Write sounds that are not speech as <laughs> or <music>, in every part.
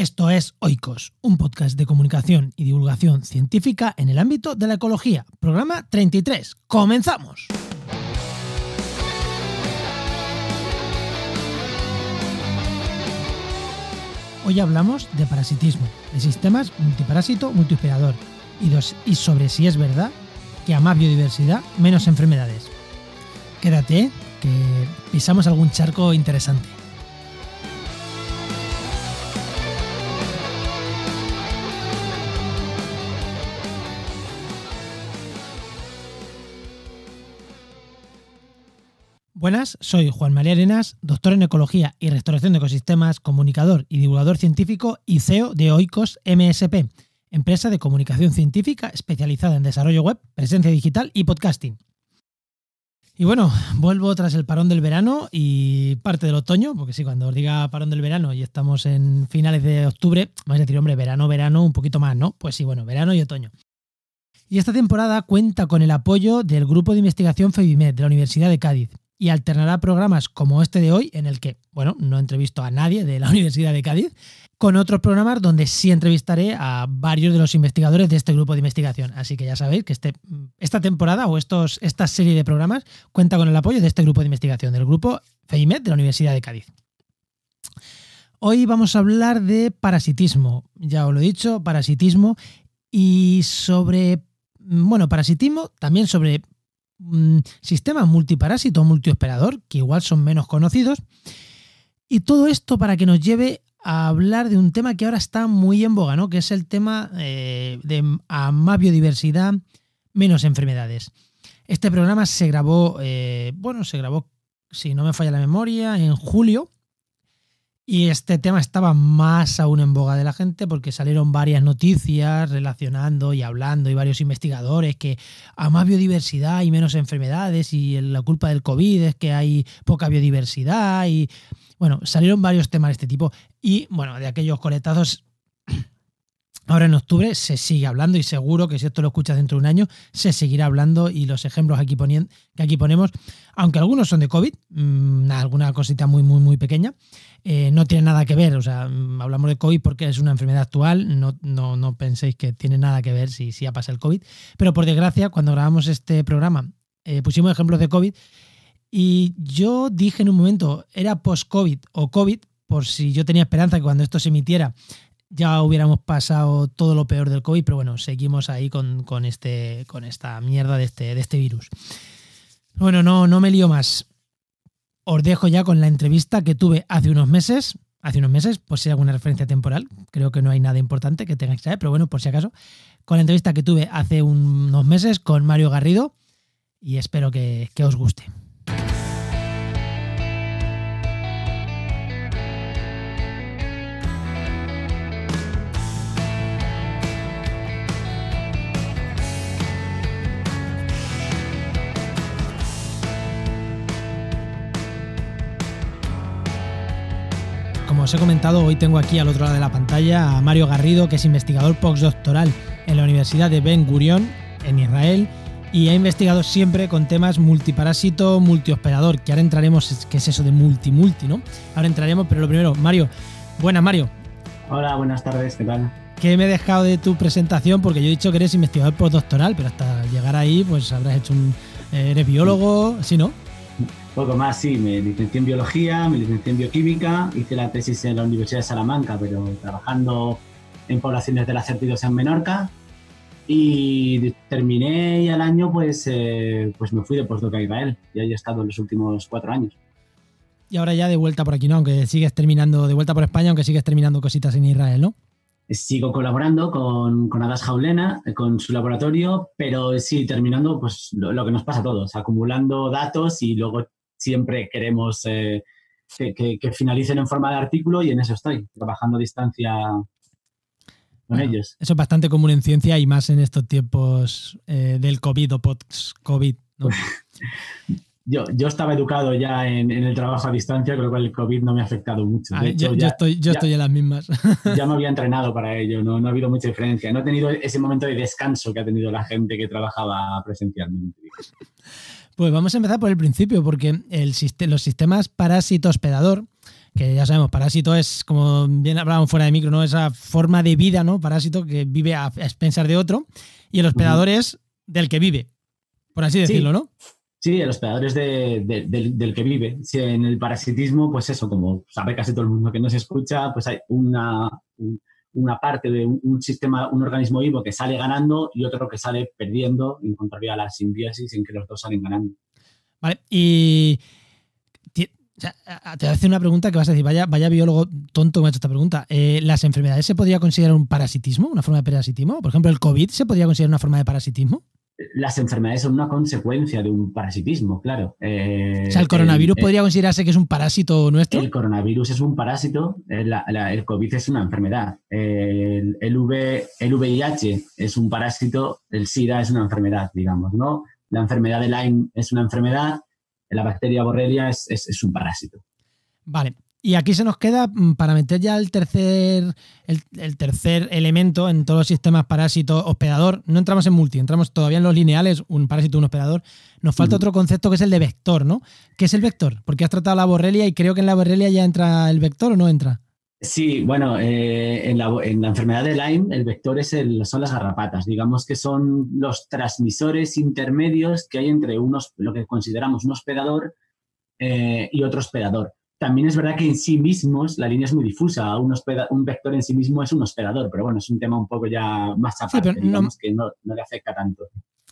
Esto es Oikos, un podcast de comunicación y divulgación científica en el ámbito de la ecología. Programa 33. ¡Comenzamos! Hoy hablamos de parasitismo, de sistemas multiparásito multihospedador y, y sobre si es verdad que a más biodiversidad, menos enfermedades. Quédate, que pisamos algún charco interesante. Buenas, soy Juan María Arenas, doctor en Ecología y Restauración de Ecosistemas, comunicador y divulgador científico y CEO de Oikos MSP, empresa de comunicación científica especializada en desarrollo web, presencia digital y podcasting. Y bueno, vuelvo tras el parón del verano y parte del otoño, porque sí, cuando os diga parón del verano y estamos en finales de octubre, vais a decir, hombre, verano, verano, un poquito más, ¿no? Pues sí, bueno, verano y otoño. Y esta temporada cuenta con el apoyo del Grupo de Investigación FEBIMED de la Universidad de Cádiz, y alternará programas como este de hoy, en el que, bueno, no entrevisto a nadie de la <laughs> Universidad de Cádiz, con otros programas donde sí entrevistaré a varios de los investigadores de este grupo de investigación. Así que ya sabéis que este, esta temporada o estos, esta serie de programas cuenta con el apoyo de este grupo de investigación, del grupo FEIMED de la Universidad de Cádiz. Hoy vamos a hablar de parasitismo, ya os lo he dicho, parasitismo y sobre, bueno, parasitismo, también sobre sistema multiparásito o multioperador, que igual son menos conocidos. Y todo esto para que nos lleve a hablar de un tema que ahora está muy en boga, ¿no? que es el tema eh, de más biodiversidad, menos enfermedades. Este programa se grabó, eh, bueno, se grabó, si no me falla la memoria, en julio y este tema estaba más aún en boga de la gente porque salieron varias noticias relacionando y hablando y varios investigadores que a más biodiversidad y menos enfermedades y la culpa del COVID es que hay poca biodiversidad y bueno, salieron varios temas de este tipo y bueno, de aquellos coletazos Ahora en octubre se sigue hablando y seguro que si esto lo escuchas dentro de un año se seguirá hablando y los ejemplos aquí que aquí ponemos, aunque algunos son de COVID, mm, alguna cosita muy, muy, muy pequeña, eh, no tiene nada que ver. O sea, mm, hablamos de COVID porque es una enfermedad actual, no, no, penséis que tiene nada que ver si, si ha pasado el COVID. Pero por desgracia, cuando grabamos este programa, eh, pusimos ejemplos de COVID y yo dije en un momento, era post-COVID o COVID, por si yo tenía esperanza que cuando esto se emitiera ya hubiéramos pasado todo lo peor del COVID, pero bueno, seguimos ahí con, este, con esta mierda de este, de este virus. Bueno, no, no me lío más. Os dejo ya con la entrevista que tuve hace unos meses. Hace unos meses, por si hay alguna referencia temporal. Creo que no hay nada importante que tengáis que saber, pero bueno, por si acaso. Con la entrevista que tuve hace unos meses con Mario Garrido. Y espero que, que os guste. Os he comentado, hoy tengo aquí al otro lado de la pantalla a Mario Garrido, que es investigador postdoctoral en la Universidad de Ben Gurion, en Israel, y ha investigado siempre con temas multiparásito, multioperador, que ahora entraremos, ¿qué es eso de multi-multi, no? Ahora entraremos, pero lo primero, Mario, buenas Mario. Hola, buenas tardes, ¿qué tal? Que me he dejado de tu presentación porque yo he dicho que eres investigador postdoctoral, pero hasta llegar ahí, pues habrás hecho un. Eh, eres biólogo, ¿sí, no? Poco más, sí, me licencié en biología, me licencié en bioquímica, hice la tesis en la Universidad de Salamanca, pero trabajando en poblaciones de las certidos en Menorca. Y terminé y al año, pues, eh, pues me fui de postdoc a Israel. Y ahí he estado en los últimos cuatro años. Y ahora ya de vuelta por aquí, ¿no? Aunque sigues terminando, de vuelta por España, aunque sigues terminando cositas en Israel, ¿no? Sigo colaborando con, con Adas Jaulena, con su laboratorio, pero sí, terminando pues lo, lo, que nos pasa a todos, acumulando datos y luego siempre queremos eh, que, finalicen en forma de artículo y en eso estoy, trabajando a distancia con ellos. Eso es bastante común en ciencia y más en estos tiempos eh, del COVID o post-COVID. <laughs> yo, yo estaba educado ya en, el trabajo a distancia, con lo cual el COVID no me ha afectado mucho. Ah, yo, estoy, yo estoy en las mismas. <laughs> ya me había entrenado para ello, no, no ha habido mucha diferencia. No he tenido ese momento de descanso que ha tenido la gente que trabajaba presencialmente. Pues vamos a empezar por el principio, porque el, los sistemas parásito-hospedador, que ya sabemos, parásito es, como bien hablábamos fuera de micro, ¿no? Esa forma de vida, ¿no? Parásito que vive a expensas de otro. Y el hospedador es del que vive, por así decirlo, ¿no? Sí, el hospedador es del, que vive. en el parasitismo, pues eso, como sabe casi todo el mundo que no se escucha, pues hay una, una parte de un, sistema, un organismo vivo que sale ganando y otro que sale perdiendo en contrario a la simbiosis en que los dos salen ganando. Vale, y te a hacer una pregunta que vas a decir, vaya, vaya biólogo tonto me ha hecho esta pregunta. Eh, ¿Las enfermedades se podría considerar un parasitismo, una forma de parasitismo? Por ejemplo, ¿el COVID se podría considerar una forma de parasitismo? Las enfermedades son una consecuencia de un parasitismo, claro. Eh, o sea, ¿el coronavirus podría considerarse que es un parásito nuestro? El coronavirus es un parásito, el, COVID es una enfermedad. El, el, VIH es un parásito, el SIDA es una enfermedad, digamos, ¿no? La enfermedad de Lyme es una enfermedad, la bacteria borrelia es, es un parásito. Vale, y aquí se nos queda mm, para meter ya el tercer, el, tercer elemento en todos los sistemas parásito hospedador. No entramos en multi, entramos todavía en los lineales, un parásito, un hospedador. Nos falta otro concepto que es el de vector, ¿no? ¿Qué es el vector? Porque has tratado la borrelia y creo que en la borrelia ya entra el vector o no entra. Sí, bueno, eh, en, la, enfermedad de Lyme el vector es el, son las garrapatas. Digamos que son los transmisores intermedios que hay entre unos, lo que consideramos un hospedador eh, y otro hospedador. También es verdad que en sí mismos la línea es muy difusa. Un, un vector en sí mismo es un hospedador, pero bueno, es un tema un poco ya más aparte, digamos que no, le afecta tanto.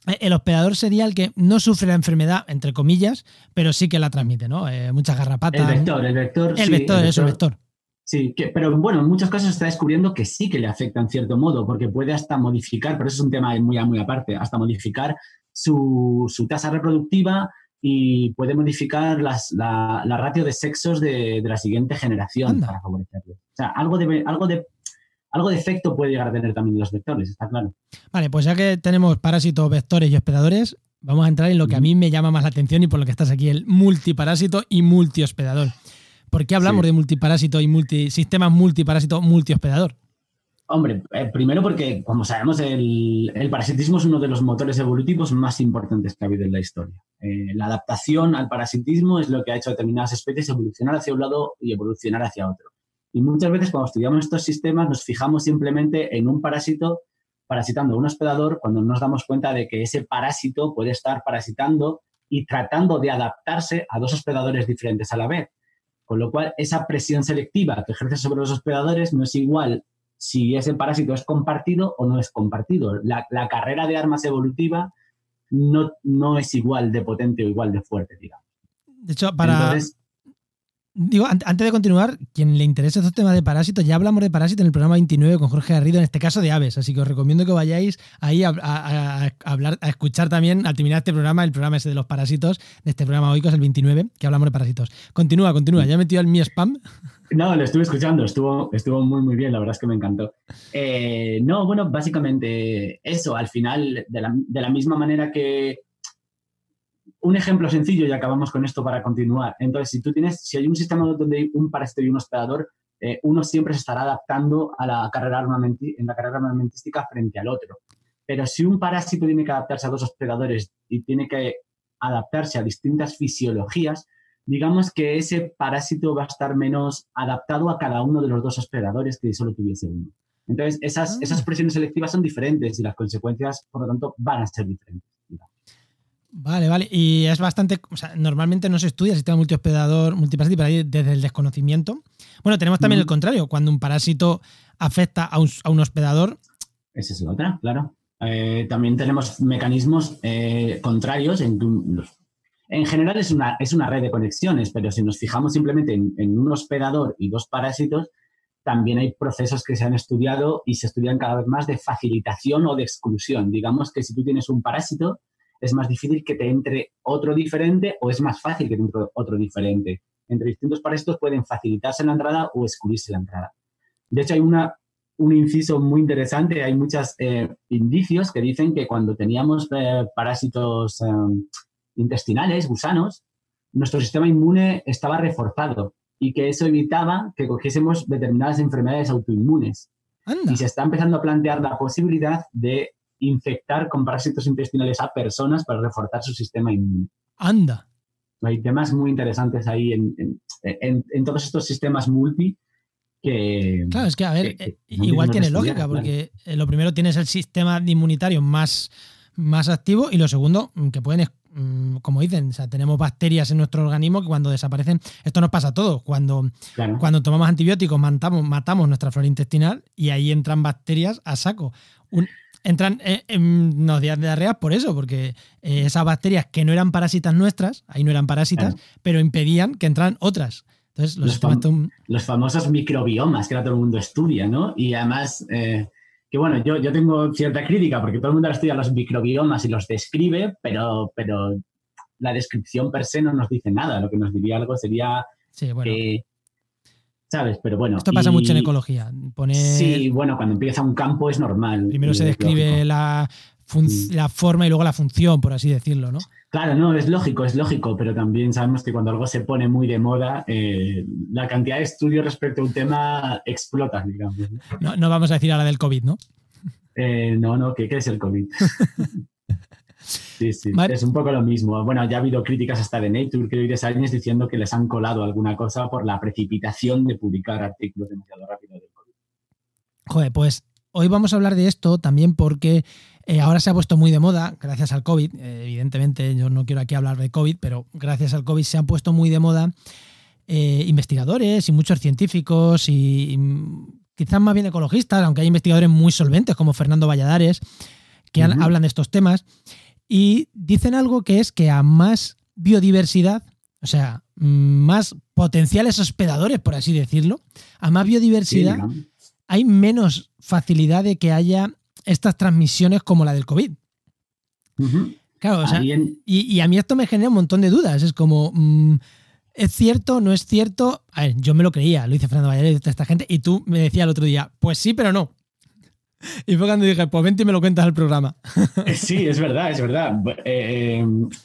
Eh, el hospedador sería el que no sufre la enfermedad, entre comillas, pero sí que la transmite, ¿no? Eh, muchas garrapatas. El vector, el vector. El vector, eso, el vector. Sí, que, pero bueno, en muchos casos se está descubriendo que sí que le afecta en cierto modo, porque puede hasta modificar, pero eso es un tema muy, muy aparte, hasta modificar su, su tasa reproductiva, y puede modificar las, la, la, ratio de sexos de, de la siguiente generación para favorecerlo. O sea, algo de, algo, de, algo de efecto puede llegar a tener también los vectores, está claro. Vale, pues ya que tenemos parásitos, vectores y hospedadores, vamos a entrar en lo que a mí me llama más la atención y por lo que estás aquí, el multiparásito y multihospedador. ¿Por qué hablamos de multiparásito y multi, sistemas multiparásito, multihospedador? Hombre, eh, primero porque, como sabemos, el, parasitismo es uno de los motores evolutivos más importantes que ha habido en la historia. Eh, la adaptación al parasitismo es lo que ha hecho a determinadas especies evolucionar hacia un lado y evolucionar hacia otro. Y muchas veces cuando estudiamos estos sistemas nos fijamos simplemente en un parásito parasitando a un hospedador cuando nos damos cuenta de que ese parásito puede estar parasitando y tratando de adaptarse a dos hospedadores diferentes a la vez. Con lo cual, esa presión selectiva que ejerce sobre los hospedadores no es igual si ese parásito es compartido o no es compartido. La, carrera de armas evolutiva no, no, es igual de potente o igual de fuerte, digamos. De hecho, para, Digo, antes de continuar, quien le interese estos temas de parásitos, ya hablamos de parásitos en el programa 29 con Jorge Garrido, en este caso de aves, así que os recomiendo que vayáis ahí a, hablar, a escuchar también, al terminar este programa, el programa ese de los parásitos, de este programa hoy, que es el 29, que hablamos de parásitos. Continúa, continúa, ya he metido el mi spam. No, lo estuve escuchando, estuvo, estuvo muy, muy bien, la verdad es que me encantó. Eh, no, bueno, básicamente eso, al final, de la, de la misma manera que un ejemplo sencillo y acabamos con esto para continuar. Entonces, si tú tienes, si hay un sistema donde hay un parásito y un hospedador, eh, uno siempre se estará adaptando a la carrera en la carrera armamentística frente al otro. Pero si un parásito tiene que adaptarse a dos hospedadores y tiene que adaptarse a distintas fisiologías, digamos que ese parásito va a estar menos adaptado a cada uno de los dos hospedadores que solo tuviese uno. Entonces, esas, ah. esas presiones selectivas son diferentes y las consecuencias, por lo tanto, van a ser diferentes. Vale, vale. Y es bastante. O sea, normalmente no se estudia el sistema multihospedador, multiparásito, ahí desde el desconocimiento. Bueno, tenemos también el contrario, cuando un parásito afecta a un, hospedador. Esa es la otra, claro. Eh, también tenemos mecanismos eh, contrarios. En, en general es una, es una red de conexiones, pero si nos fijamos simplemente en, en un hospedador y dos parásitos, también hay procesos que se han estudiado y se estudian cada vez más de facilitación o de exclusión. Digamos que si tú tienes un parásito, es más difícil que te entre otro diferente o es más fácil que te entre otro diferente. Entre distintos parásitos pueden facilitarse la entrada o excluirse la entrada. De hecho, hay una, un inciso muy interesante, hay muchos eh, indicios que dicen que cuando teníamos eh, parásitos em, intestinales, gusanos, nuestro sistema inmune estaba reforzado y que eso evitaba que cogiésemos determinadas enfermedades autoinmunes. Y se está empezando a plantear la posibilidad de infectar con parásitos intestinales a personas para reforzar su sistema inmune. Anda. Hay temas muy interesantes ahí en, en, todos estos sistemas multi que... Claro, es que, a ver, eh, igual tiene lógica, porque eh, lo primero tienes el sistema inmunitario más, más activo y lo segundo, mm, que pueden mm, como dicen, o sea, tenemos bacterias en nuestro organismo que cuando desaparecen, esto nos pasa a todos. Cuando, cuando tomamos antibióticos, matamos, matamos nuestra flora intestinal y ahí entran bacterias a saco. Entran en, en los días de diarrea por eso, porque eh, esas bacterias que no eran parásitas nuestras, ahí no eran parásitas, pero impedían que entraran otras. Entonces, los, los, famosos microbiomas que ahora todo el mundo estudia, ¿no? Y además, eh, que bueno, yo, yo tengo cierta crítica porque todo el mundo estudia los microbiomas y los describe, pero, pero la descripción per se no nos dice nada. Lo que nos diría algo sería sí, bueno. ¿Sabes? Pero bueno. Esto pasa mucho en ecología. Sí, bueno, cuando empieza un campo es normal. Primero se describe la, mm. la forma y luego la función, por así decirlo, ¿no? Claro, no, es lógico, es lógico, pero también sabemos que cuando algo se pone muy de moda, eh, la cantidad de estudios respecto a un tema explota, digamos. No, no vamos a decir ahora del COVID, ¿no? Eh, no, no, ¿qué, es el COVID? <laughs> sí, sí, es un poco lo mismo. Bueno, ya ha habido críticas hasta de Nature, creo, y de Science diciendo que les han colado alguna cosa por la precipitación de publicar artículos demasiado rápido del COVID. Joder, pues hoy vamos a hablar de esto también porque eh, ahora se ha puesto muy de moda, gracias al COVID, eh, evidentemente yo no quiero aquí hablar de COVID, pero gracias al COVID se han puesto muy de moda eh, investigadores y muchos científicos y, quizás más bien ecologistas, aunque hay investigadores muy solventes como Fernando Valladares, que hablan de estos temas, y dicen algo que es que a más biodiversidad, o sea, más potenciales hospedadores, por así decirlo, a más biodiversidad, hay menos facilidad de que haya estas transmisiones como la del COVID. Claro, o sea, y, a mí esto me genera un montón de dudas. Es como, mm, ¿es cierto? ¿No es cierto? A ver, yo me lo creía, lo dice Fernando Valladolid y toda esta gente, y tú me decías el otro día, pues sí, pero no. Y fue cuando dije, pues vente y me lo cuentas al programa. Eh, sí, es verdad, es verdad. Eh,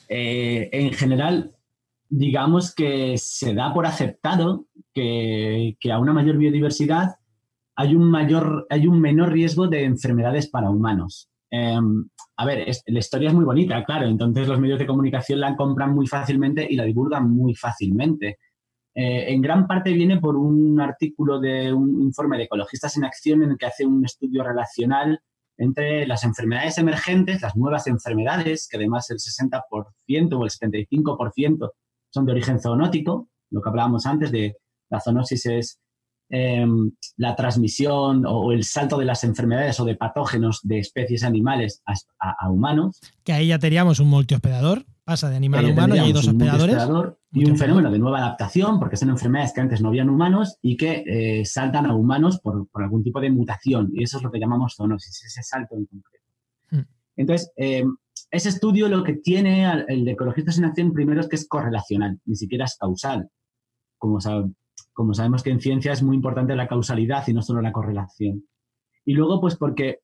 eh, en general, digamos que se da por aceptado que, que a una mayor biodiversidad hay un, mayor, hay un menor riesgo de enfermedades para humanos. Em, a ver, la historia es muy bonita, claro, entonces los medios de comunicación la compran muy fácilmente y la divulgan muy fácilmente. Eh, en gran parte viene por un artículo de un informe de Ecologistas en Acción en el que hace un estudio relacional entre las enfermedades emergentes, las nuevas enfermedades, que además el 60% o el 75% son de origen zoonótico, lo que hablábamos antes de la zoonosis es Em, la transmisión o, el salto de las enfermedades o de patógenos de especies animales a, humanos. Que ahí ya teníamos un multihospedador, pasa de animal a humano y hay dos hospedadores. Y un fenómeno de nueva adaptación, porque son enfermedades que antes no habían humanos y que eh, saltan a humanos por, algún tipo de mutación. Y eso es lo que llamamos zoonosis, ese salto en concreto. Hmm. Entonces, em, ese estudio lo que tiene el de ecologistas en acción primero es que es correlacional, ni siquiera es causal. Como, como sabemos que en ciencia es muy importante la causalidad y no solo la correlación. Y luego, pues porque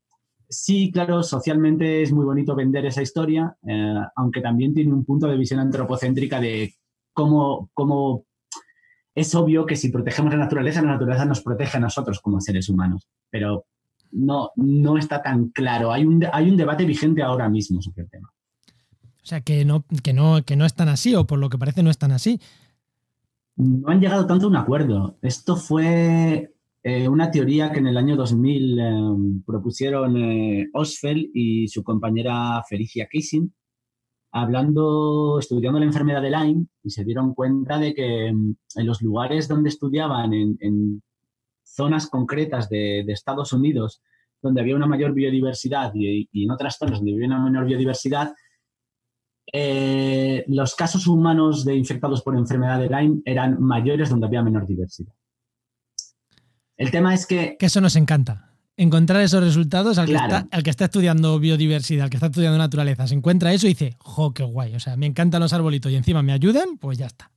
sí, claro, socialmente es muy bonito vender esa historia, eh, aunque también tiene un punto de visión antropocéntrica de cómo, cómo es obvio que si protegemos la naturaleza, la naturaleza nos protege a nosotros como seres humanos. Pero no, no está tan claro. Hay un, hay un debate vigente ahora mismo sobre el tema. O sea, que no, que, no, que no es tan así, o por lo que parece no es tan así no han llegado tanto a un acuerdo. Esto fue eh, una teoría que en el año 2000 eh, propusieron eh, Osfeld y su compañera Felicia Kissing, hablando, estudiando la enfermedad de Lyme, y se dieron cuenta de que mm, en los lugares donde estudiaban, en, zonas concretas de, Estados Unidos, donde había una mayor biodiversidad y, en otras zonas donde había una menor biodiversidad, eh, los casos humanos de infectados por enfermedad de Lyme eran mayores donde había menor diversidad. El tema es que... Que eso nos encanta. Encontrar esos resultados al, que está, al que está estudiando biodiversidad, al que está estudiando naturaleza, se encuentra eso y dice, jo, qué guay, o sea, me encantan los arbolitos y encima me ayudan, pues ya está.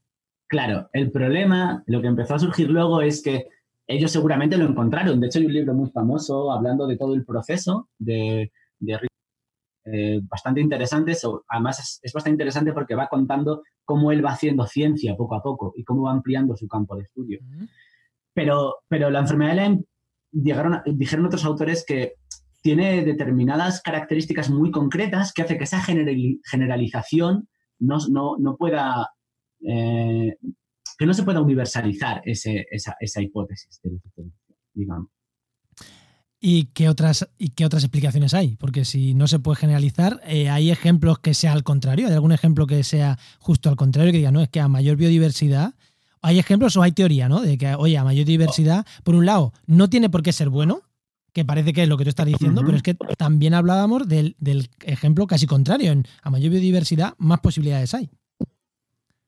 Claro, el problema, lo que empezó a surgir luego es que ellos seguramente lo encontraron. De hecho, hay un libro muy famoso hablando de todo el proceso de, de eh, bastante interesante. además, es, bastante interesante porque va contando cómo él va haciendo ciencia poco a poco y cómo va ampliando su campo de estudio. pero, pero la enfermedad de Lyme, llegaron, dijeron otros autores que tiene determinadas características muy concretas que hace que esa generalización no, no, no, pueda eh, que no se pueda universalizar esa, hipótesis digamos. ¿Y qué, otras, ¿Y qué otras explicaciones hay? Porque si no se puede generalizar, eh, ¿hay ejemplos que sea al contrario? ¿Hay algún ejemplo que sea justo al contrario? Que diga, no, es que a mayor biodiversidad, hay ejemplos o hay teoría, ¿no? De que, oye, a mayor diversidad, por un lado, no tiene por qué ser bueno, que parece que es lo que tú estás diciendo, pero es que también hablábamos del, ejemplo casi contrario. En, a mayor biodiversidad, más posibilidades hay.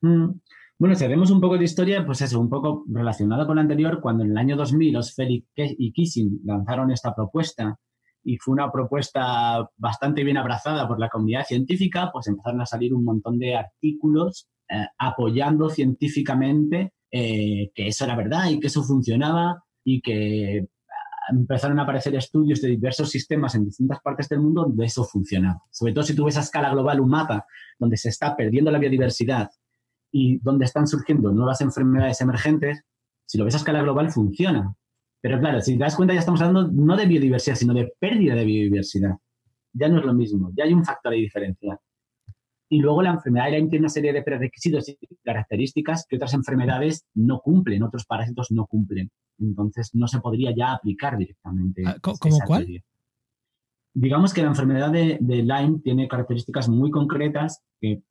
Mm. Bueno, si hacemos un poco de historia, pues eso, un poco relacionado con lo anterior, cuando en el año 2000 Osfeld y Kissing lanzaron esta propuesta y fue una propuesta bastante bien abrazada por la comunidad científica, pues empezaron a salir un montón de artículos eh, apoyando científicamente eh, que eso era verdad y que eso funcionaba y que empezaron a aparecer estudios de diversos sistemas en distintas partes del mundo donde eso funcionaba. Sobre todo si tú ves a escala global un mapa donde se está perdiendo la biodiversidad y donde están surgiendo nuevas enfermedades emergentes, si lo ves a escala global funciona. Pero claro, si te das cuenta ya estamos hablando no de biodiversidad, sino de pérdida de biodiversidad. Ya no es lo mismo, ya hay un factor de diferencia. Y luego la enfermedad de tiene una serie de prerequisitos y características que otras enfermedades no cumplen, otros parásitos no cumplen. Entonces no se podría ya aplicar directamente. Ah, ¿Cómo cuál? Digamos que la enfermedad de, Lyme tiene características muy concretas que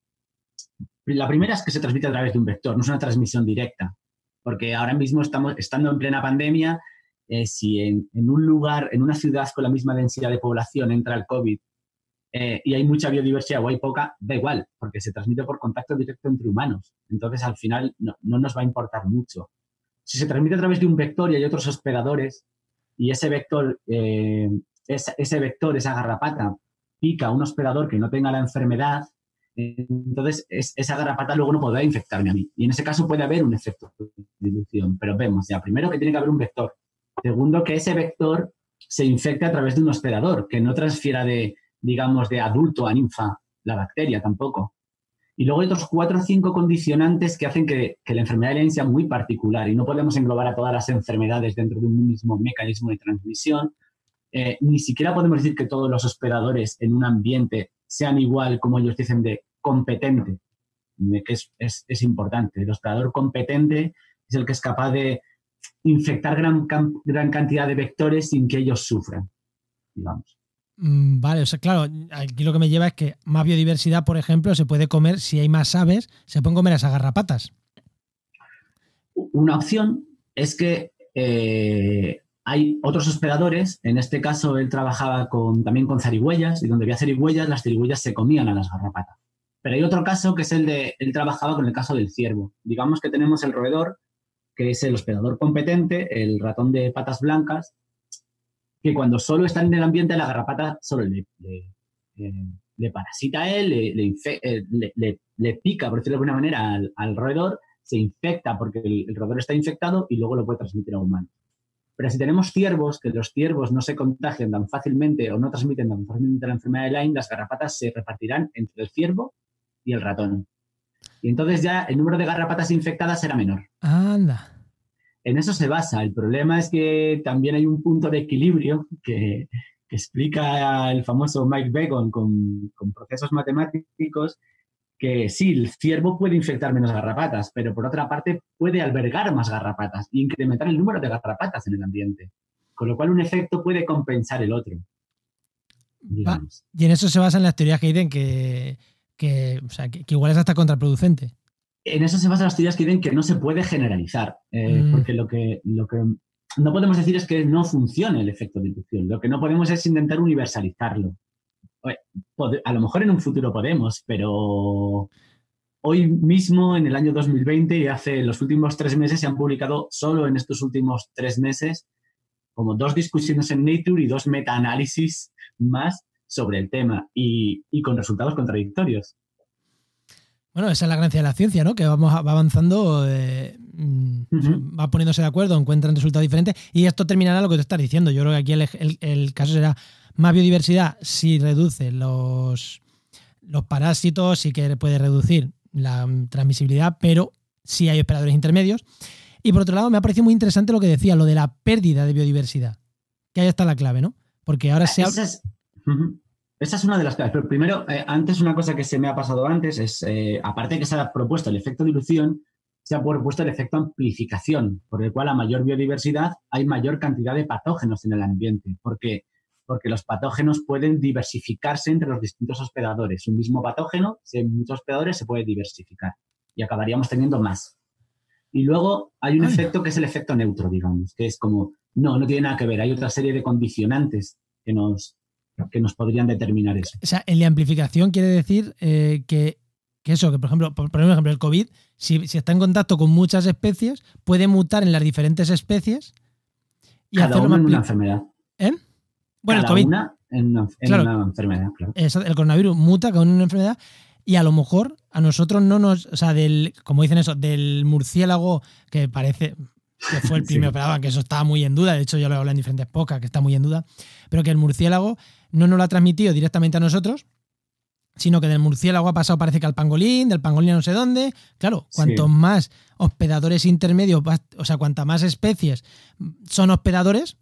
la primera es que se transmite a través de un vector, no es una transmisión directa, porque ahora mismo estamos estando en plena pandemia, eh, si en, un lugar, en una ciudad con la misma densidad de población entra el COVID eh, y hay mucha biodiversidad o hay poca, da igual, porque se transmite por contacto directo entre humanos. Entonces, al final, no, nos va a importar mucho. Si se transmite a través de un vector y hay otros hospedadores, y ese vector, eh, vector, esa garrapata, pica a un hospedador que no tenga la enfermedad, entonces esa garrapata luego no podrá infectarme a mí. Y en ese caso puede haber un efecto de dilución. Pero vemos, ya, primero que tiene que haber un vector. Segundo, que ese vector se infecte a través de un hospedador, que no transfiera de, digamos, de adulto a ninfa la bacteria tampoco. Y luego hay otros cuatro o cinco condicionantes que hacen que, la enfermedad de Lyme sea muy particular y no podemos englobar a todas las enfermedades dentro de un mismo mecanismo de transmisión. Eh, ni siquiera podemos decir que todos los hospedadores en un ambiente sean igual, como ellos dicen, de competente, que es, es, importante. El hospedador competente es el que es capaz de infectar gran, gran cantidad de vectores sin que ellos sufran, digamos. Mm, vale, o sea, claro, aquí lo que me lleva es que más biodiversidad, por ejemplo, se puede comer, si hay más aves, se pueden comer esas garrapatas. Una opción es que eh, hay otros hospedadores, en este caso él trabajaba con, también con zarigüeyas, y donde había zarigüeyas, las zarigüeyas se comían a las garrapatas. Pero hay otro caso que es el de, él trabajaba con el caso del ciervo. Digamos que tenemos el roedor, que es el hospedador competente, el ratón de patas blancas, que cuando solo está en el ambiente, la garrapata solo le, le, parasita a él, eh, le, le, pica, por decirlo de alguna manera, al, roedor, se infecta porque el, roedor está infectado y luego lo puede transmitir a humanos. Pero si tenemos ciervos, que los ciervos no se contagian tan fácilmente o no transmiten tan fácilmente la enfermedad de Lyme, las garrapatas se repartirán entre el ciervo y el ratón. Y entonces ya el número de garrapatas infectadas será menor. Anda en eso se basa. El problema es que también hay un punto de equilibrio que, explica el famoso Mike Bacon con, procesos matemáticos, que sí, el ciervo puede infectar menos garrapatas, pero por otra parte puede albergar más garrapatas e incrementar el número de garrapatas en el ambiente. Con lo cual un efecto puede compensar el otro. y en eso se basan las teorías que dicen que, que igual es hasta contraproducente en eso se basan las teorías que dicen que no se puede generalizar, eh, mm. porque lo que, lo que no podemos decir es que no funcione el efecto de inducción. Lo que no podemos es intentar universalizarlo. A lo mejor en un futuro podemos, pero hoy mismo, en el año 2020 y hace los últimos tres meses, se han publicado solo en estos últimos tres meses como dos discusiones en Nature y dos metaanálisis más sobre el tema y con resultados contradictorios. Bueno, esa es la gracia de la ciencia, ¿no? Que vamos va avanzando, eh, mm, va poniéndose de acuerdo, encuentran resultados diferentes y esto terminará lo que te estás diciendo. Yo creo que aquí el, caso será más biodiversidad si reduce los, los parásitos, sí que puede reducir la transmisibilidad, pero sí hay operadores intermedios. Y por otro lado, me ha parecido muy interesante lo que decía, lo de la pérdida de biodiversidad. Que ahí está la clave, ¿no? Porque ahora se habla... esa es una de las claves. Pero primero, eh, antes una cosa que se me ha pasado antes es, eh, aparte de que se ha propuesto el efecto dilución, se ha propuesto el efecto amplificación, por el cual a mayor biodiversidad hay mayor cantidad de patógenos en el ambiente. ¿Por qué? Porque los patógenos pueden diversificarse entre los distintos hospedadores. Un mismo patógeno, si hay muchos hospedadores, se puede diversificar y acabaríamos teniendo más. Y luego hay un efecto que es el efecto neutro, digamos, que es como, no, no tiene nada que ver, hay otra serie de condicionantes que nos, que nos podrían determinar eso. O sea, en la amplificación quiere decir eh, que, eso, que por ejemplo, por, ejemplo, el COVID, si, si, está en contacto con muchas especies, puede mutar en las diferentes especies y Cada una en una enfermedad. ¿Eh? Bueno, el COVID. Una en una, enfermedad, claro. el coronavirus muta con una enfermedad y a lo mejor a nosotros no nos, o sea, del, como dicen eso, del murciélago que parece que fue el <laughs> primero, sí. que eso estaba muy en duda, de hecho yo lo he hablado en diferentes pocas, que está muy en duda, pero que el murciélago no nos lo ha transmitido directamente a nosotros, sino que del murciélago ha pasado parece que al pangolín, del pangolín a no sé dónde. Claro, cuanto más hospedadores intermedios, o sea, cuantas más especies son hospedadores,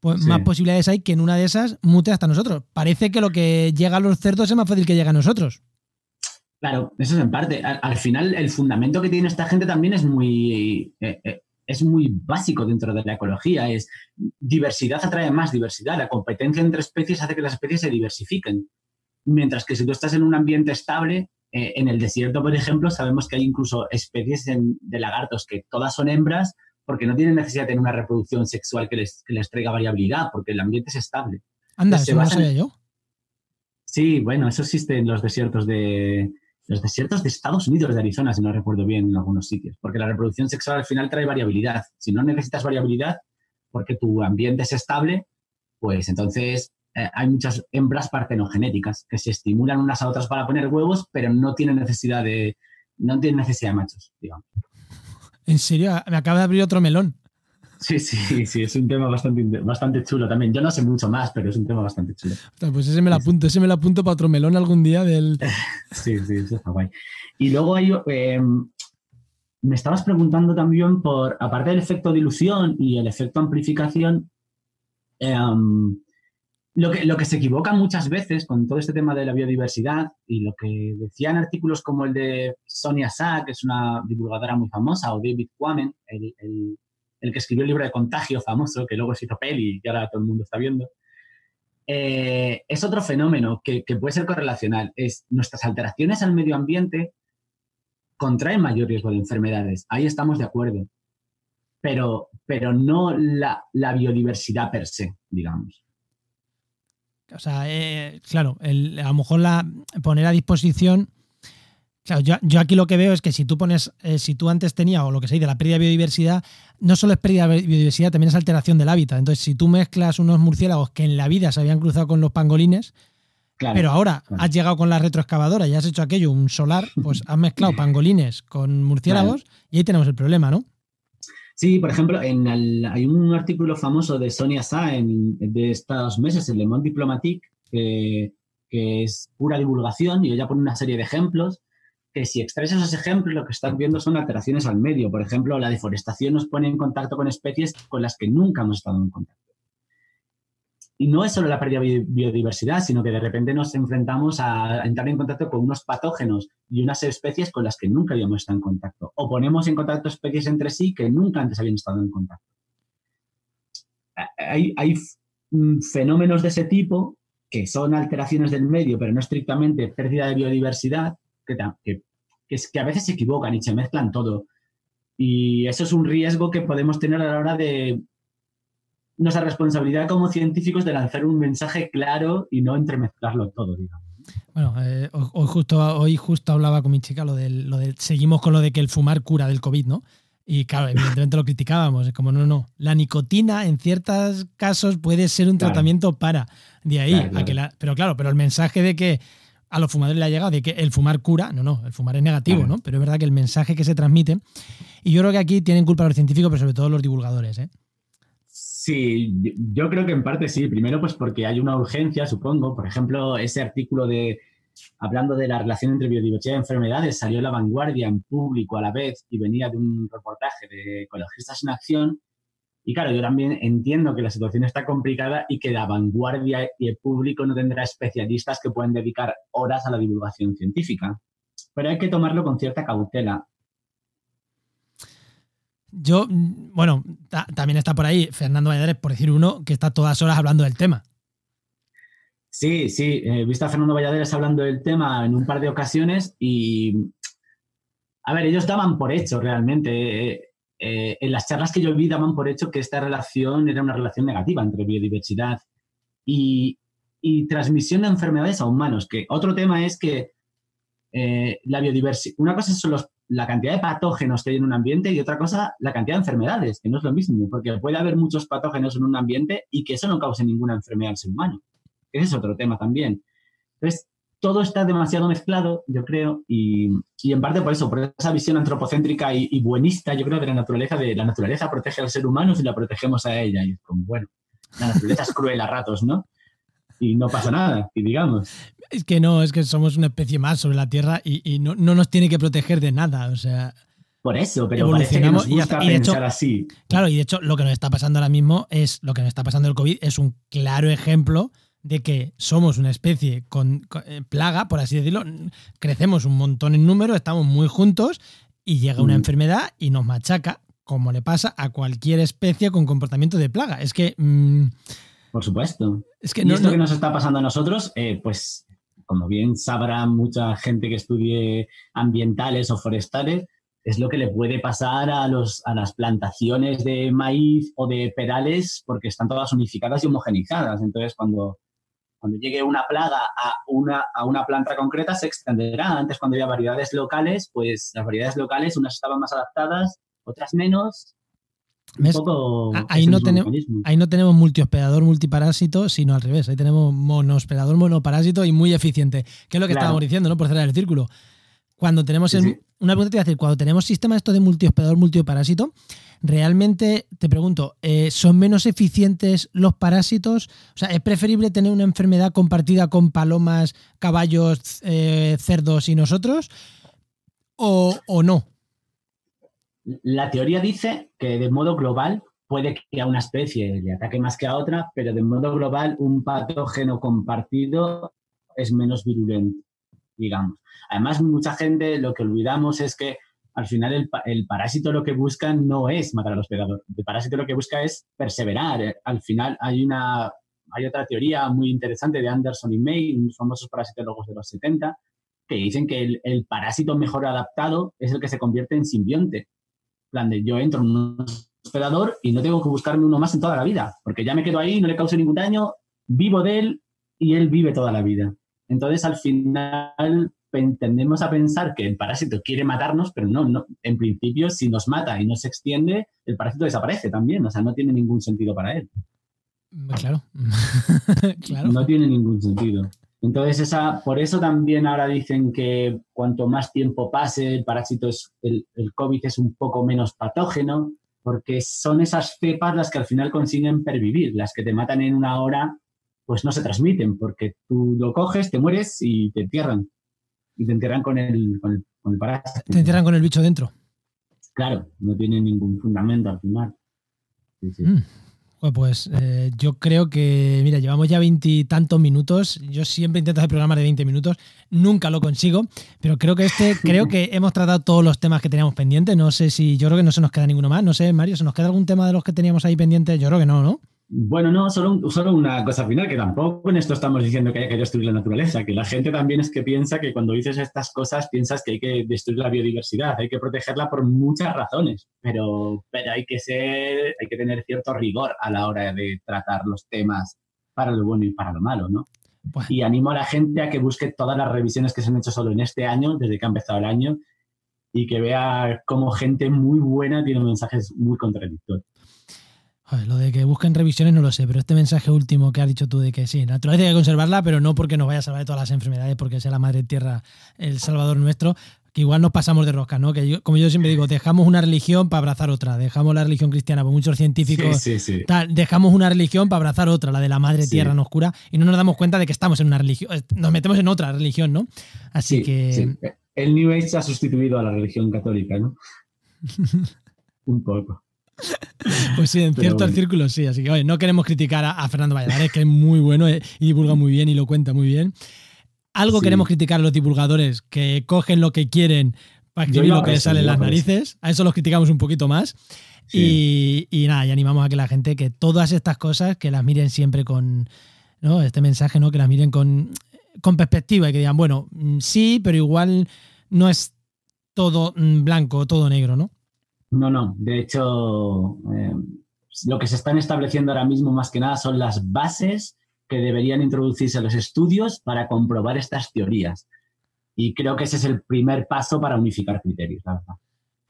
pues más posibilidades hay que en una de esas mute hasta nosotros. Parece que lo que llega a los cerdos es más fácil que llegue a nosotros. Claro, eso es en parte. Al, final, el fundamento que tiene esta gente también es muy, eh, eh, es muy básico dentro de la ecología. Es diversidad atrae más diversidad. La competencia entre especies hace que las especies se diversifiquen. Mientras que si tú estás en un ambiente estable, eh, en el desierto, por ejemplo, sabemos que hay incluso especies de lagartos que todas son hembras porque no tienen necesidad de tener una reproducción sexual que les, traiga variabilidad, porque el ambiente es estable. Anda, eso no sabía yo. Sí, bueno, eso existe en los desiertos de, los desiertos de Estados Unidos, de Arizona, si no recuerdo bien, en algunos sitios, porque la reproducción sexual al final trae variabilidad. Si no necesitas variabilidad, porque tu ambiente es estable, pues entonces eh, hay muchas hembras partenogenéticas que se estimulan unas a otras para poner huevos, pero no tienen necesidad de, no tienen necesidad de machos, digamos. En serio, me acaba de abrir otro melón. Sí, sí, sí, es un tema bastante, bastante chulo también. Yo no sé mucho más, pero es un tema bastante chulo. Pues ese me lo apunto, ese me lo apunto para otro melón algún día del... <laughs> Sí, sí, eso está guay. Y luego hay, eh, me estabas preguntando también por, aparte del efecto dilución y el efecto amplificación, em, lo, que, lo que se equivoca muchas veces con todo este tema de la biodiversidad y lo que decían artículos como el de Sonia Sa, que es una divulgadora muy famosa, o David Quammen, el el que escribió el libro de Contagio famoso, que luego se hizo peli y ahora todo el mundo está viendo, eh, es otro fenómeno que, puede ser correlacional. Es nuestras alteraciones al medio ambiente contraen mayor riesgo de enfermedades. Ahí estamos de acuerdo. Pero, pero no la, biodiversidad per se, digamos. O sea, eh, claro, a lo mejor poner a disposición Claro, yo, aquí lo que veo es que si tú pones, eh, si tú antes tenías, o lo que se dice, la pérdida de biodiversidad, no solo es pérdida de biodiversidad, también es alteración del hábitat. Entonces, si tú mezclas unos murciélagos que en la vida se habían cruzado con los pangolines, pero ahora has llegado con la retroexcavadora y has hecho aquello, un solar, pues has mezclado <laughs> pangolines con murciélagos y ahí tenemos el problema, ¿no? Sí, por ejemplo, en hay un artículo famoso de Sonia Sa de estos meses en Le Monde Diplomatique, que, que es pura divulgación y ella pone una serie de ejemplos que si extraes esos ejemplos, lo que estás viendo son alteraciones al medio. Por ejemplo, la deforestación nos pone en contacto con especies con las que nunca hemos estado en contacto. Y no es solo la pérdida de biodiversidad, sino que de repente nos enfrentamos a entrar en contacto con unos patógenos y unas especies con las que nunca habíamos estado en contacto. O ponemos en contacto especies entre sí que nunca antes habían estado en contacto. Hay, fenómenos de ese tipo que son alteraciones del medio, pero no estrictamente pérdida de biodiversidad, que, es que a veces se equivocan y se mezclan todo. Y eso es un riesgo que podemos tener a la hora de nuestra responsabilidad como científicos de lanzar un mensaje claro y no entremezclarlo todo, digamos. Bueno, eh, hoy, justo, hoy justo hablaba con mi chica lo del, lo del, seguimos con lo de que el fumar cura del COVID, ¿no? Y claro, evidentemente lo criticábamos, es como no, no, la nicotina en ciertos casos puede ser un tratamiento para, de ahí a que la, pero claro, pero el mensaje de que a los fumadores le ha llegado de que el fumar cura, no, no, el fumar es negativo, ¿no? Pero es verdad que el mensaje que se transmite, y yo creo que aquí tienen culpa los científicos, pero sobre todo los divulgadores, ¿eh? Sí, yo creo que en parte sí. Primero, pues porque hay una urgencia, supongo. Por ejemplo, ese artículo de hablando de la relación entre biodiversidad y enfermedades salió en la vanguardia en público a la vez y venía de un reportaje de Ecologistas en Acción Y claro, yo también entiendo que la situación está complicada y que la vanguardia y el público no tendrá especialistas que pueden dedicar horas a la divulgación científica. Pero hay que tomarlo con cierta cautela. Yo, bueno, también está por ahí Fernando Valladares, por decir uno, que está todas horas hablando del tema. Sí, sí, he visto a Fernando Valladares hablando del tema en un par de ocasiones y, a ver, ellos daban por hecho realmente. Eh, eh, en las charlas que yo vi daban por hecho que esta relación era una relación negativa entre biodiversidad y, transmisión de enfermedades a humanos, que otro tema es que eh, la biodiversidad, una cosa es la cantidad de patógenos que hay en un ambiente y otra cosa la cantidad de enfermedades, que no es lo mismo, porque puede haber muchos patógenos en un ambiente y que eso no cause ninguna enfermedad al ser humano. Ese es otro tema también. Entonces, todo está demasiado mezclado, yo creo, y, en parte por eso, por esa visión antropocéntrica y, buenista, yo creo, de la naturaleza, de la naturaleza protege al ser humano si la protegemos a ella. Y es como, bueno, la naturaleza es cruel a ratos, ¿no? Y no pasa nada, y digamos. Es que no, es que somos una especie más sobre la Tierra y, no, nos tiene que proteger de nada, o sea... Por eso, pero parece que nos gusta y, pensar así. Claro, y de hecho lo que nos está pasando ahora mismo es, lo que nos está pasando el COVID es un claro ejemplo de que somos una especie con, eh, plaga, por así decirlo, crecemos un montón en número, estamos muy juntos y llega una mm. enfermedad y nos machaca, como le pasa a cualquier especie con comportamiento de plaga. Es que... Mm, por supuesto. Es que no, esto que nos está pasando a nosotros, eh, pues como bien sabrá mucha gente que estudie ambientales o forestales, es lo que le puede pasar a, los, a las plantaciones de maíz o de perales porque están todas unificadas y homogenizadas. Entonces, cuando cuando llegue una plaga a una, a una planta concreta se extenderá. Antes, cuando había variedades locales, pues las variedades locales, unas estaban más adaptadas, otras menos. ahí, no tenemos, ahí no tenemos multihospedador, multiparásito, sino al revés. Ahí tenemos monohospedador, monoparásito y muy eficiente. Que es lo que estábamos diciendo, ¿no? Por cerrar el círculo. Cuando tenemos una pregunta te voy a decir, cuando tenemos sistemas esto de multihospedador, multiparásito, realmente te pregunto, eh, ¿son menos eficientes los parásitos? O sea, ¿es preferible tener una enfermedad compartida con palomas, caballos, eh, cerdos y nosotros? ¿O, no? La teoría dice que de modo global puede que a una especie le ataque más que a otra, pero de modo global un patógeno compartido es menos virulento, digamos. Además, mucha gente lo que olvidamos es que al final el, parásito lo que busca no es matar al hospedador. El parásito lo que busca es perseverar. Eh, al final hay una hay otra teoría muy interesante de Anderson y May, unos famosos parasitólogos de los 70, que dicen que el, parásito mejor adaptado es el que se convierte en simbionte. plan de yo entro en un hospedador y no tengo que buscarme uno más en toda la vida, porque ya me quedo ahí, no le causo ningún daño, vivo de él y él vive toda la vida. Entonces, al final, tendemos a pensar que el parásito quiere matarnos, pero no, no, en principio si nos mata y no se extiende, el parásito desaparece también, o sea, no tiene ningún sentido para él. Mm, claro. <laughs> claro. No tiene ningún sentido. Entonces, esa, por eso también ahora dicen que cuanto más tiempo pase, el parásito es, el, el COVID es un poco menos patógeno, porque son esas cepas las que al final consiguen pervivir, las que te matan en una hora, pues no se transmiten, porque tú lo coges, te mueres y te entierran y te entierran con el, con el, con el parásito. Te entierran con el bicho dentro. Claro, no tiene ningún fundamento al final. Mm. Pues eh, yo creo que, mira, llevamos ya veintitantos minutos. Yo siempre intento hacer programas de 20 minutos, nunca lo consigo, pero creo que este, <laughs> creo que hemos tratado todos los temas que teníamos pendientes. No sé si, yo creo que no se nos queda ninguno más. No sé, Mario, ¿se nos queda algún tema de los que teníamos ahí pendientes? Yo creo que no, ¿no? Bueno, no, solo, solo una cosa final, que tampoco en esto estamos diciendo que hay que destruir la naturaleza, que la gente también es que piensa que cuando dices estas cosas piensas que hay que destruir la biodiversidad, hay que protegerla por muchas razones, pero, pero hay que ser, hay que tener cierto rigor a la hora de tratar los temas para lo bueno y para lo malo, ¿no? Y animo a la gente a que busque todas las revisiones que se han hecho solo en este año, desde que ha empezado el año, y que vea cómo gente muy buena tiene mensajes muy contradictorios lo de que busquen revisiones no lo sé, pero este mensaje último que has dicho tú de que sí, la naturaleza hay que conservarla, pero no porque nos vaya a salvar de todas las enfermedades, porque sea la madre tierra el salvador nuestro, que igual nos pasamos de rosca, ¿no? Que como yo siempre digo, dejamos una religión para abrazar otra, dejamos la religión cristiana, por muchos científicos, dejamos una religión para abrazar otra, la de la madre tierra nos cura, y no nos damos cuenta de que estamos en una religión, eh, nos metemos en otra religión, ¿no? Así que... El New Age ha sustituido a la religión católica, ¿no? <laughs> Un poco. <laughs> Pues sí, en ciertos círculos sí. Así que, oye, no queremos criticar a, Fernando Valladares, que es muy bueno eh, y divulga muy bien y lo cuenta muy bien. Algo queremos criticar a los divulgadores que cogen lo que quieren para escribir lo que les sale en las narices. A eso los criticamos un poquito más. Y, nada, y animamos a que la gente, que todas estas cosas, que las miren siempre con, ¿no? Este mensaje, ¿no? Que las miren con, con perspectiva y que digan, bueno, mm, sí, pero igual no es todo mm, blanco, todo negro, ¿no? No, no. De hecho, eh, lo que se están estableciendo ahora mismo más que nada son las bases que deberían introducirse a los estudios para comprobar estas teorías. Y creo que ese es el primer paso para unificar criterios, la verdad.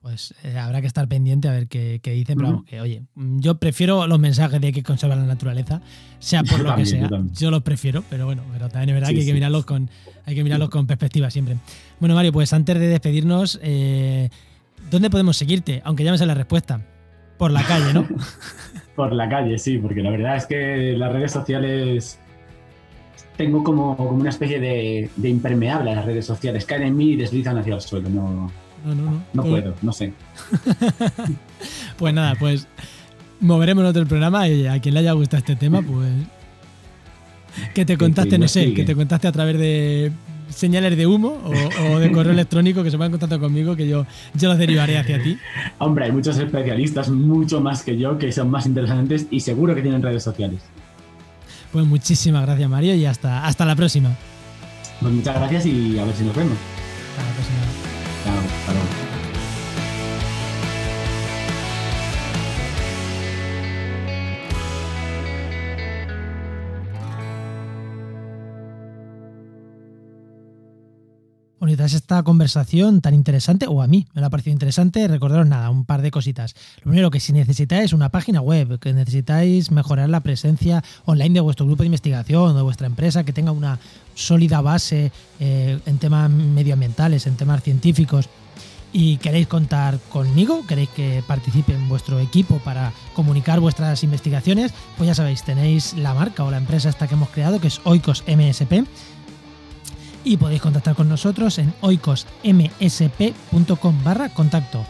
Pues eh, habrá que estar pendiente a ver qué, dicen, pero vamos, que oye, yo prefiero los mensajes de que conserva la naturaleza, sea <laughs> por lo que sea. Yo, los prefiero, pero bueno, pero también es verdad que hay que mirarlos con, hay que mirarlos con perspectiva siempre. Bueno, Mario, pues antes de despedirnos, eh, ¿dónde podemos seguirte? Aunque ya me sé la respuesta. Por la calle, ¿no? <laughs> por la calle, sí, porque la verdad es que las redes sociales tengo como, como una especie de, impermeable a las redes sociales. Caen en mí y deslizan hacia el suelo. No, no, no. No, puedo, no sé. <laughs> pues nada, pues moveremos otro programa y a quien le haya gustado este tema, pues. Que te contaste, no sé, que te contaste a través de señales de humo o, de correo <laughs> electrónico que se pongan en contacto conmigo, que yo, yo los derivaré hacia ti. Hombre, hay muchos especialistas, mucho más que yo, que son más interesantes y seguro que tienen redes sociales. Pues muchísimas gracias, Mario, y hasta, hasta la próxima. Pues muchas gracias y a ver si nos vemos. Hasta la próxima. Chao, hasta tras esta conversación tan interesante, o a mí me la ha parecido interesante, recordaros nada, un par de cositas. Lo primero, que si necesitáis una página web, que necesitáis mejorar la presencia online de vuestro grupo de investigación de vuestra empresa, que tenga una sólida base eh, en temas medioambientales, en temas científicos, y queréis contar conmigo, queréis que participe en vuestro equipo para comunicar vuestras investigaciones, pues ya sabéis, tenéis la marca o la empresa esta que hemos creado, que es Oikos MSP y podéis contactar con nosotros en oicosmsp.com barra contacto.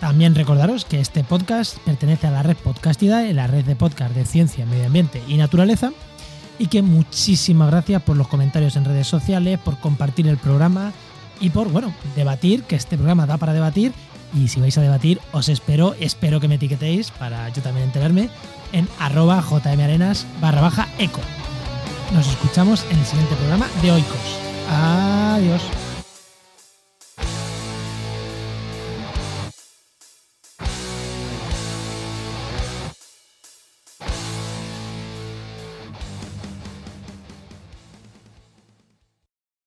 También recordaros que este podcast pertenece a la red Podcastidae, la red de podcast de ciencia, medio ambiente y naturaleza, y que muchísimas gracias por los comentarios en redes sociales, por compartir el programa y por, bueno, debatir, que este programa da para debatir, y si vais a debatir, os espero, espero que me etiquetéis para yo también enterarme en arroba jmarenas barra baja eco. Nos escuchamos en el siguiente programa de Oikos. Adiós.